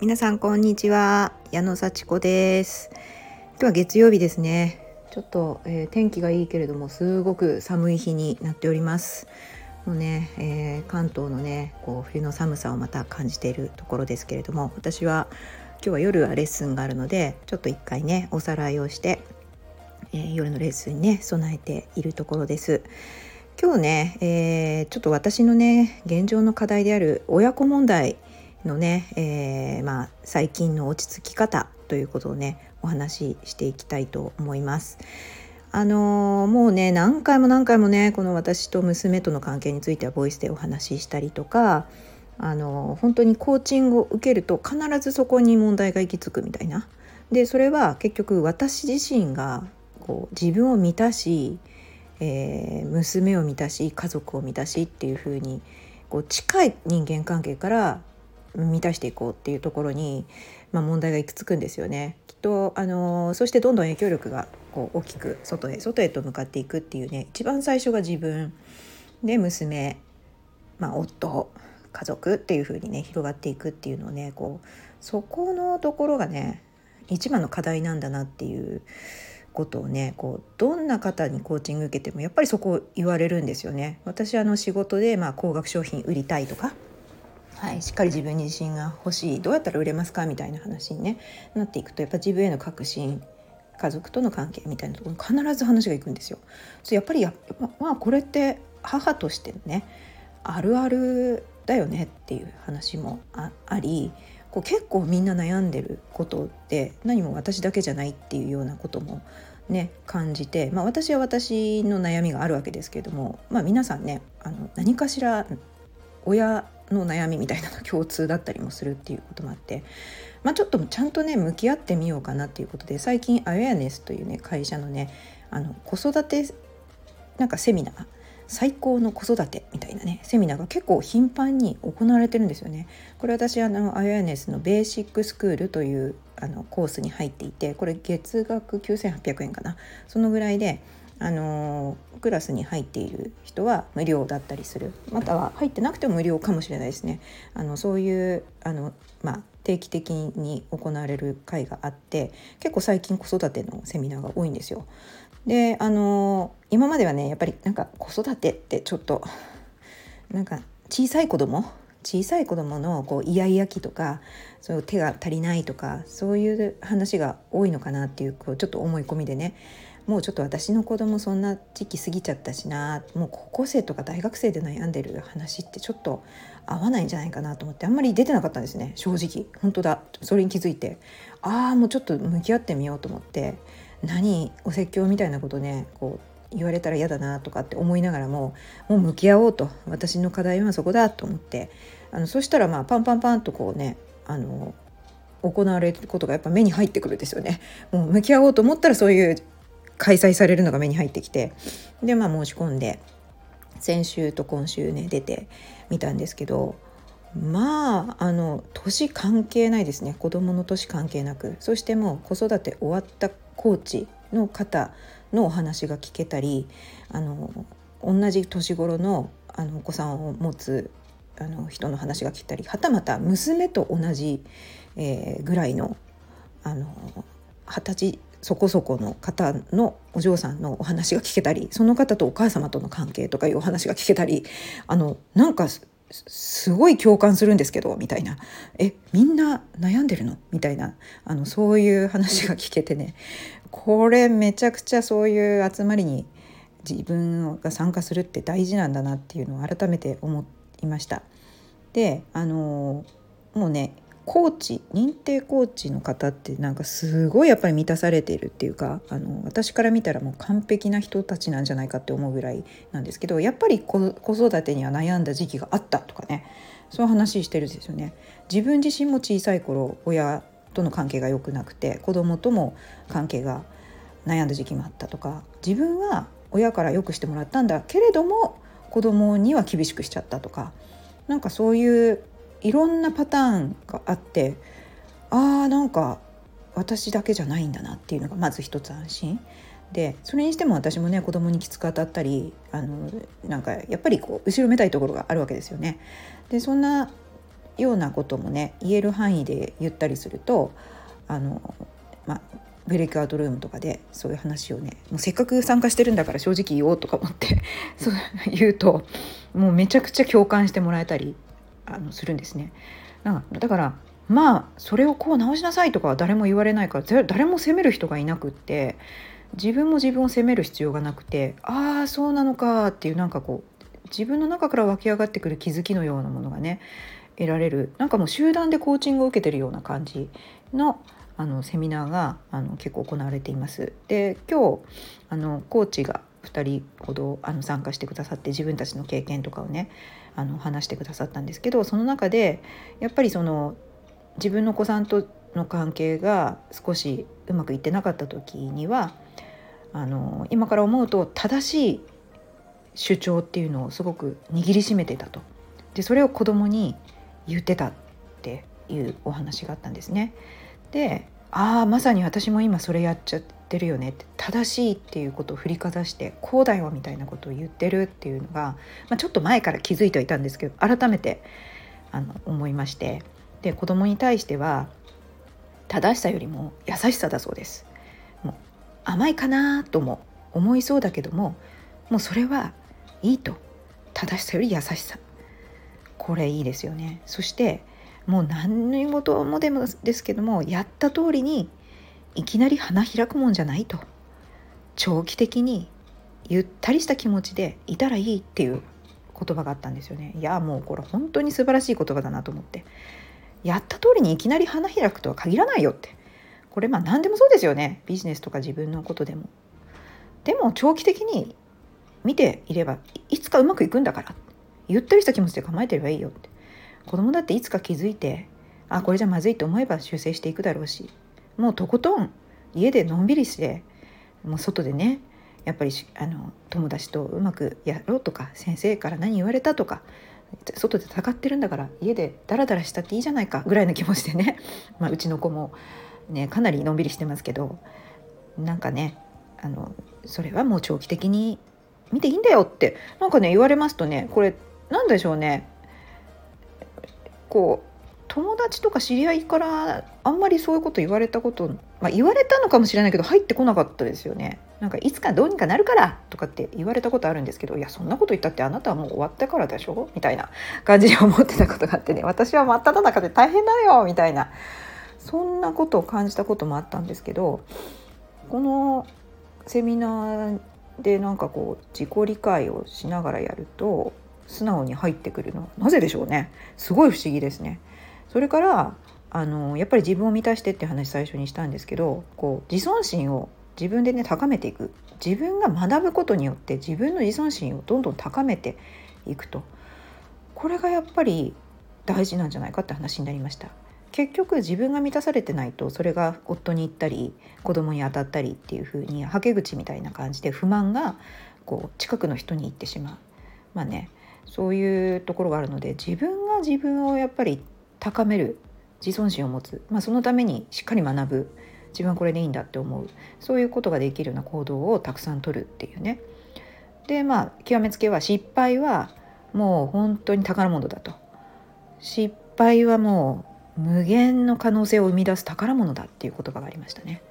皆さんこんにちは。矢野幸子です。今日は月曜日ですね。ちょっと、えー、天気がいいけれどもすごく寒い日になっております。もうね、えー、関東のねこう冬の寒さをまた感じているところですけれども私は今日は夜はレッスンがあるのでちょっと一回ねおさらいをして、えー、夜のレッスンにね備えているところです。今日ね、えー、ちょっと私のね現状の課題である親子問題のね、えー、まあ、最近の落ち着き方ということをねお話ししていきたいと思います。あのー、もうね何回も何回もねこの私と娘との関係についてはボイスでお話ししたりとかあのー、本当にコーチングを受けると必ずそこに問題が行き着くみたいな。でそれは結局私自身がこう自分を満たし、えー、娘を満たし家族を満たしっていう風にこう近い人間関係から満たしていこうっていうところに、まあ、問題がいくつくんですよね。きっとあのそしてどんどん影響力がこう大きく外へ外へと向かっていくっていうね一番最初が自分で娘、まあ、夫家族っていう風にね広がっていくっていうのをねこうそこのところがね一番の課題なんだなっていうことをねこうどんな方にコーチング受けてもやっぱりそこを言われるんですよね。私あの仕事でまあ高額商品売りたいとかはい、しっかり自分に自信が欲しいどうやったら売れますかみたいな話に、ね、なっていくとやっぱ自分への確信家族との関係みたいなところに必ず話がいくんですよ。そやっぱりやまあこれって母としてねあるあるだよねっていう話もありこう結構みんな悩んでることって何も私だけじゃないっていうようなこともね感じて、まあ、私は私の悩みがあるわけですけれども、まあ、皆さんねあの何かしら親の悩みみたいなの共通だったりもするっていうこともあって、まあ、ちょっとちゃんとね向き合ってみようかなっていうことで最近アウェアネスというね会社のねあの子育てなんかセミナー最高の子育てみたいなねセミナーが結構頻繁に行われてるんですよね。これ私あのアウェアネスのベーシックスクールというあのコースに入っていてこれ月額9800円かなそのぐらいであのクラスに入っている人は無料だったりするまたは入ってなくても無料かもしれないですね。あのそういうあの、まあ、定期的に行われる会があって結構最近子育てのセミナーが多いんですよ。であの今まではねやっぱりなんか子育てってちょっとなんか小さい子供小さい子供のこうイヤイヤ期とかそういう手が足りないとかそういう話が多いのかなっていうこうちょっと思い込みでねもうちょっと私の子供そんな時期過ぎちゃったしな。もう高校生とか大学生で悩んでる話ってちょっと合わないんじゃないかなと思ってあんまり出てなかったんですね。正直。本当だ。それに気づいて。ああもうちょっと向き合ってみようと思って。何お説教みたいなことねこう言われたら嫌だなとかって思いながらももう向き合おうと。私の課題はそこだと思って。あのそしたらまあパンパンパンとこうねあの行われることがやっぱ目に入ってくるんですよね。もう向き合おうと思ったらそういう開催されるのが目に入ってきてでまあ申し込んで先週と今週ね出てみたんですけどまああの年関係ないですね。子どもの年関係なく。そしてもう子育て終わったコーチの方のお話が聞けたりあの同じ年頃のあのお子さんを持つあの人の話が聞けたりはたまた娘と同じ、えー、ぐらいのあの二十歳そこそこの方のお嬢さんのお話が聞けたりその方とお母様との関係とかいうお話が聞けたりあのなんかすごい共感するんですけどみたいな「えみんな悩んでるの?」みたいなあのそういう話が聞けてねこれめちゃくちゃそういう集まりに自分が参加するって大事なんだなっていうのを改めて思いました。であのもうねコーチ認定コーチの方ってなんかすごいやっぱり満たされているっていうかあの私から見たらもう完璧な人たちなんじゃないかって思うぐらいなんですけどやっぱり子育てには悩んだ時期があったとかねそういう話してるんですよね。自分自身も小さい頃親との関係が良くなくて子供とも関係が悩んだ時期もあったとか自分は親から良くしてもらったんだけれども子供には厳しくしちゃったとかなんかそういういろんなパターンがあってあーなんか私だけじゃないんだなっていうのがまず一つ安心でそれにしても私もね子供にきつく当たったりあのなんかやっぱりこう後ろめたいところがあるわけですよね。でそんなようなこともね言える範囲で言ったりするとあの、まあ、ブレイクアウトルームとかでそういう話をねもうせっかく参加してるんだから正直言おうとか思ってそう言うともうめちゃくちゃ共感してもらえたりあのするんですね。なんだからまあそれをこう直しなさいとかは誰も言われないから誰も責める人がいなくって自分も自分を責める必要がなくてああそうなのかっていうなんかこう自分の中から湧き上がってくる気づきのようなものがね得られるなんかもう集団でコーチングを受けてるような感じのあのセミナーがあの結構行われています。で今日あのコーチが2人ほどあの参加してくださって自分たちの経験とかをねあの話してくださったんですけどその中でやっぱりその自分の子さんとの関係が少しうまくいってなかった時にはあの今から思うと正しい主張っていうのをすごく握りしめてたとでそれを子供に言ってたっていうお話があったんですね。でああまさに私も今それやっちゃってるよねって正しいっていうことを振りかざしてこうだよみたいなことを言ってるっていうのが、まあ、ちょっと前から気づいてはいたんですけど改めてあの思いまして。で子供に対しては正しさよりも優しさだそうです。もう甘いかなとも思いそうだけどももうそれはいいと。正しさより優しさ。これいいですよね。そしてもう何事もでもですけどもやった通りにいきなり花開くもんじゃないと。長期的にゆったりした気持ちでいたらいいっていう言葉があったんですよね。いやもうこれ本当に素晴らしい言葉だなと思って。やった通りにいきなり花開くとは限らないよって。これまあ何でもそうですよね。ビジネスとか自分のことでも。でも長期的に見ていればいつかうまくいくんだから。ゆったりした気持ちで構えてればいいよって。子供だっていつか気づいてあこれじゃまずいと思えば修正していくだろうし。もうとことん家でのんびりしてもう外でねやっぱりあの友達とうまくやろうとか先生から何言われたとか外で戦ってるんだから家でダラダラしたっていいじゃないかぐらいの気持ちでね、まあ、うちの子もねかなりのんびりしてますけどなんかねあのそれはもう長期的に見ていいんだよってなんかね言われますとねこれ何でしょうね。こう友達とか知り合いからあんまりそういうこと言われたこと、まあ、言われたのかもしれないけど入ってこなかったですよね。なんかいつかどうにかなるからとかって言われたことあるんですけどいやそんなこと言ったってあなたはもう終わったからでしょ？みたいな 感じで思ってたことがあってね。私は真っ只中で大変だよ！みたいな。そんなことを感じたこともあったんですけどこのセミナーでなんかこう自己理解をしながらやると素直に入ってくるのはなぜでしょうね？すごい不思議ですね。それからあのやっぱり自分を満たしてって話最初にしたんですけどこう自尊心を自分でね高めていく。自分が学ぶことによって自分の自尊心をどんどん高めていくと。これがやっぱり大事なんじゃないかって話になりました。結局自分が満たされてないとそれが夫に言ったり子供に当たったりっていう風にはけ口みたいな感じで不満がこう近くの人に行ってしまう。まあねそういうところがあるので自分が自分をやっぱり高める自尊心を持つ、まあ、そのためにしっかり学ぶ。自分はこれでいいんだって思う。そういうことができるような行動をたくさん取るっていうね。でまあ極めつけは失敗はもう本当に宝物だと。失敗はもう無限の可能性を生み出す宝物だっていう言葉がありましたね。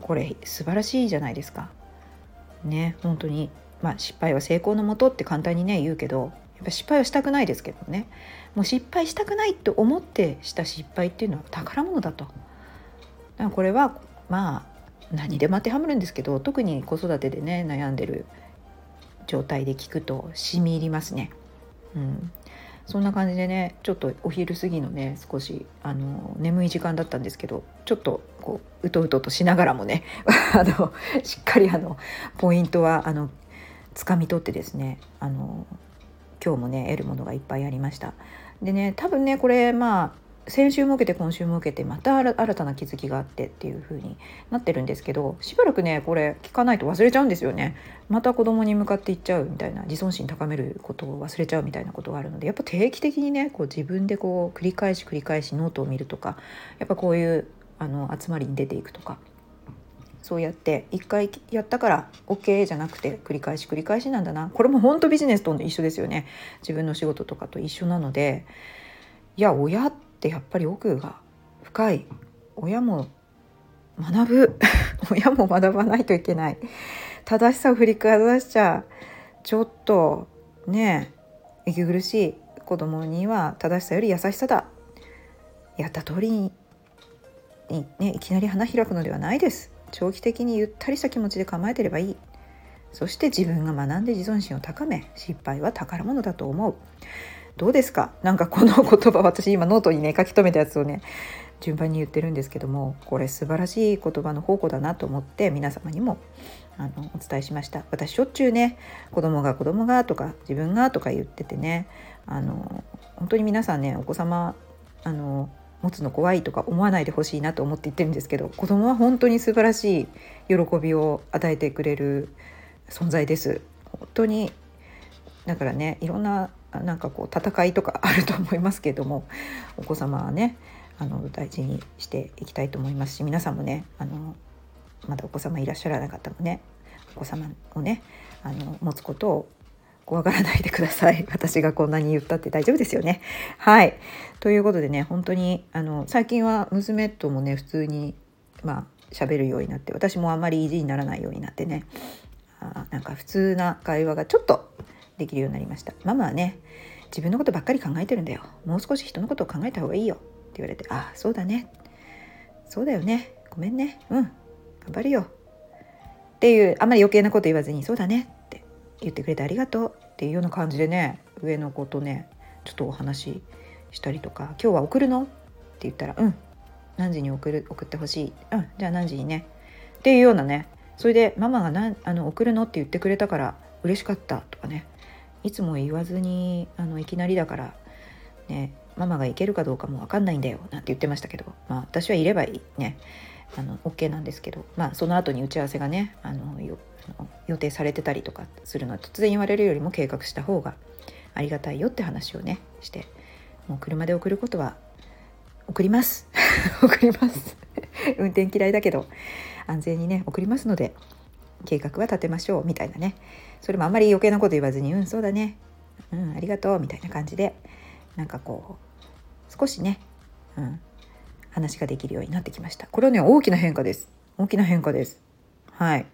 これ素晴らしいじゃないですか。ね本当に。まあ失敗は成功のもとって簡単にね言うけどっぱ失敗はしたくないですけどねもう失敗したくないと思ってした失敗っていうのは宝物だと。だからこれはまあ何でも当てはまるんですけど特に子育てでね悩んでる状態で聞くと染み入りますね。うん、そんな感じでねちょっとお昼過ぎのね少しあの眠い時間だったんですけどちょっとこううとうととしながらもね あのしっかりあのポイントはあの掴み取ってですねあの今日もね得るものがいっぱいありました。でね多分ねこれまあ先週も受けて今週も受けてまた新たな気づきがあってっていう風になってるんですけどしばらくねこれ聞かないと忘れちゃうんですよねまた子供に向かっていっちゃうみたいな自尊心高めることを忘れちゃうみたいなことがあるのでやっぱ定期的にねこう自分でこう繰り返し繰り返しノートを見るとかやっぱこういうあの集まりに出ていくとかそうやって一回やったから OK じゃなくて繰り返し繰り返しなんだな。これも本当ビジネスと一緒ですよね。自分の仕事とかと一緒なので。いや親ってやっぱり奥が深い。親も学ぶ。親も学ばないといけない。正しさを振りかざしちゃちょっとね息苦しい。子供には正しさより優しさだ。やった通りにね、いきなり花開くのではないです。長期的にゆったりした気持ちで構えてればいい。そして自分が学んで自尊心を高め失敗は宝物だと思う。どうですか？なんかこの言葉私今ノートにね書き留めたやつをね順番に言ってるんですけどもこれ素晴らしい言葉の宝庫だなと思って皆様にもあのお伝えしました。私しょっちゅうね子供が子供がとか自分がとか言っててねあの本当に皆さんねお子様あの持つの怖いとか思わないでほしいなと思って言ってるんですけど子供は本当に素晴らしい喜びを与えてくれる存在です。本当にだからねいろんななんかこう戦いとかあると思いますけどもお子様はねあの大事にしていきたいと思いますし皆さんもねあのまだお子様いらっしゃらなかったもねお子様をねあの持つことを怖がらないでください。私がこんなに言ったって大丈夫ですよね。はい。ということでね本当にあの最近は娘ともね普通にまあ喋るようになって私もあんまり意地にならないようになってねあなんか普通な会話がちょっとできるようになりました。ママはね自分のことばっかり考えてるんだよ。もう少し人のことを考えた方がいいよ。って言われてああそうだね。そうだよね。ごめんね。うん。頑張るよ。っていうあんまり余計なこと言わずにそうだね。言ってくれてありがとうっていうような感じでね上の子とねちょっとお話したりとか「今日は送るの?」って言ったら「うん。何時に送る？送ってほしい。うん。じゃあ何時にね」っていうようなね。それでママがなあの送るのって言ってくれたから嬉しかったとかね。いつも言わずにあのいきなりだからねママが行けるかどうかも分かんないんだよなんて言ってましたけど、まあ、私はいればいいね。あの OK なんですけど、まあ、その後に打ち合わせがねあの予定されてたりとかするのは突然言われるよりも計画した方がありがたいよって話をねしてもう車で送ることは送ります。送ります。運転嫌いだけど安全にね送りますので計画は立てましょうみたいなね。それもあんまり余計なこと言わずに「うんそうだね。うんありがとう」みたいな感じでなんかこう少しね、うん、話ができるようになってきました。これはね大きな変化です。大きな変化です。はい。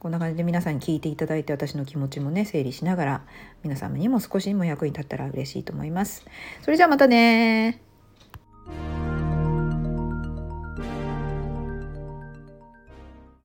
こんな感じで皆さんに聞いていただいて私の気持ちもね整理しながら皆様にも少しでも役に立ったら嬉しいと思います。それじゃあまたね